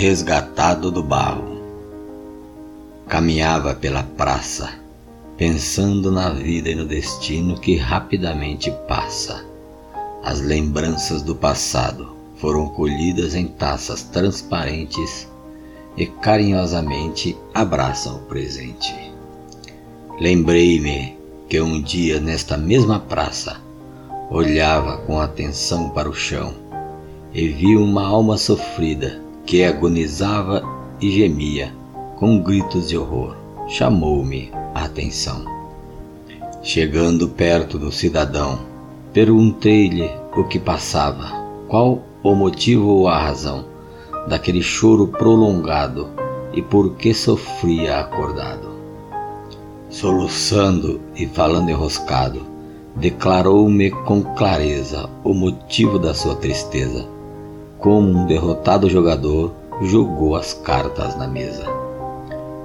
Resgatado do barro. Caminhava pela praça, pensando na vida e no destino que rapidamente passa. As lembranças do passado foram colhidas em taças transparentes e carinhosamente abraçam o presente. Lembrei-me que um dia nesta mesma praça olhava com atenção para o chão e vi uma alma sofrida que agonizava e gemia com gritos de horror. Chamou-me a atenção. Chegando perto do cidadão, perguntei-lhe o que passava, qual o motivo ou a razão daquele choro prolongado e por que sofria acordado. Soluçando e falando enroscado, declarou-me com clareza o motivo da sua tristeza como um derrotado jogador, jogou as cartas na mesa.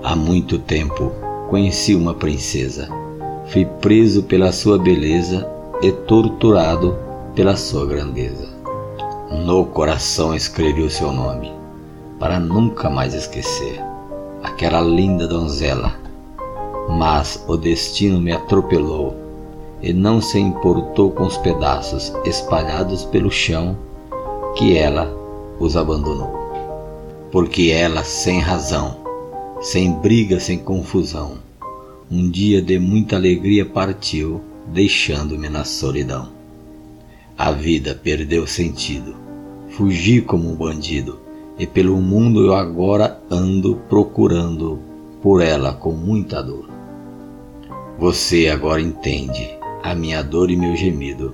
Há muito tempo conheci uma princesa. Fui preso pela sua beleza e torturado pela sua grandeza. No coração escrevi o seu nome, para nunca mais esquecer aquela linda donzela. Mas o destino me atropelou e não se importou com os pedaços espalhados pelo chão que ela os abandonou. Porque ela, sem razão, sem briga, sem confusão, um dia de muita alegria partiu, deixando-me na solidão. A vida perdeu sentido, fugi como um bandido, e pelo mundo eu agora ando procurando por ela com muita dor. Você agora entende a minha dor e meu gemido,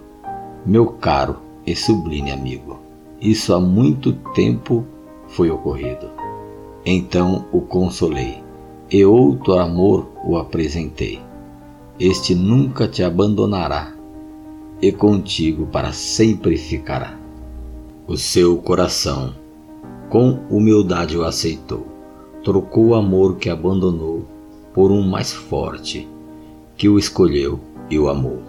meu caro e sublime amigo. Isso há muito tempo foi ocorrido. Então o consolei, e outro amor o apresentei. Este nunca te abandonará, e contigo para sempre ficará. O seu coração, com humildade, o aceitou, trocou o amor que abandonou por um mais forte, que o escolheu e o amou.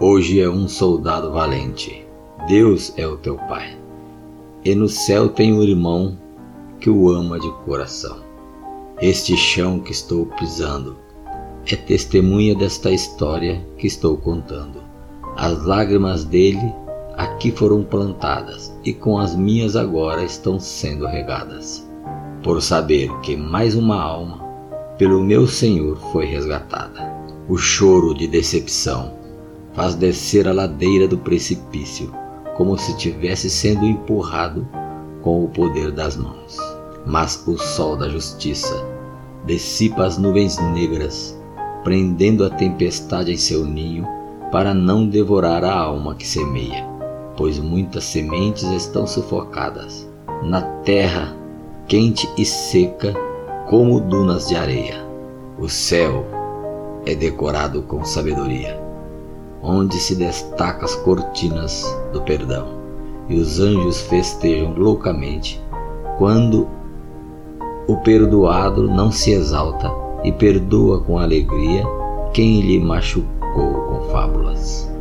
Hoje é um soldado valente. Deus é o teu Pai e no céu tem um irmão que o ama de coração. Este chão que estou pisando é testemunha desta história que estou contando. As lágrimas dele aqui foram plantadas e com as minhas agora estão sendo regadas, por saber que mais uma alma pelo meu Senhor foi resgatada. O choro de decepção faz descer a ladeira do precipício como se estivesse sendo empurrado com o poder das mãos. Mas o sol da justiça dissipa as nuvens negras, prendendo a tempestade em seu ninho para não devorar a alma que semeia, pois muitas sementes estão sufocadas na terra quente e seca como dunas de areia. O céu é decorado com sabedoria onde se destacam as cortinas do perdão, e os anjos festejam loucamente quando o perdoado não se exalta e perdoa com alegria quem lhe machucou com fábulas.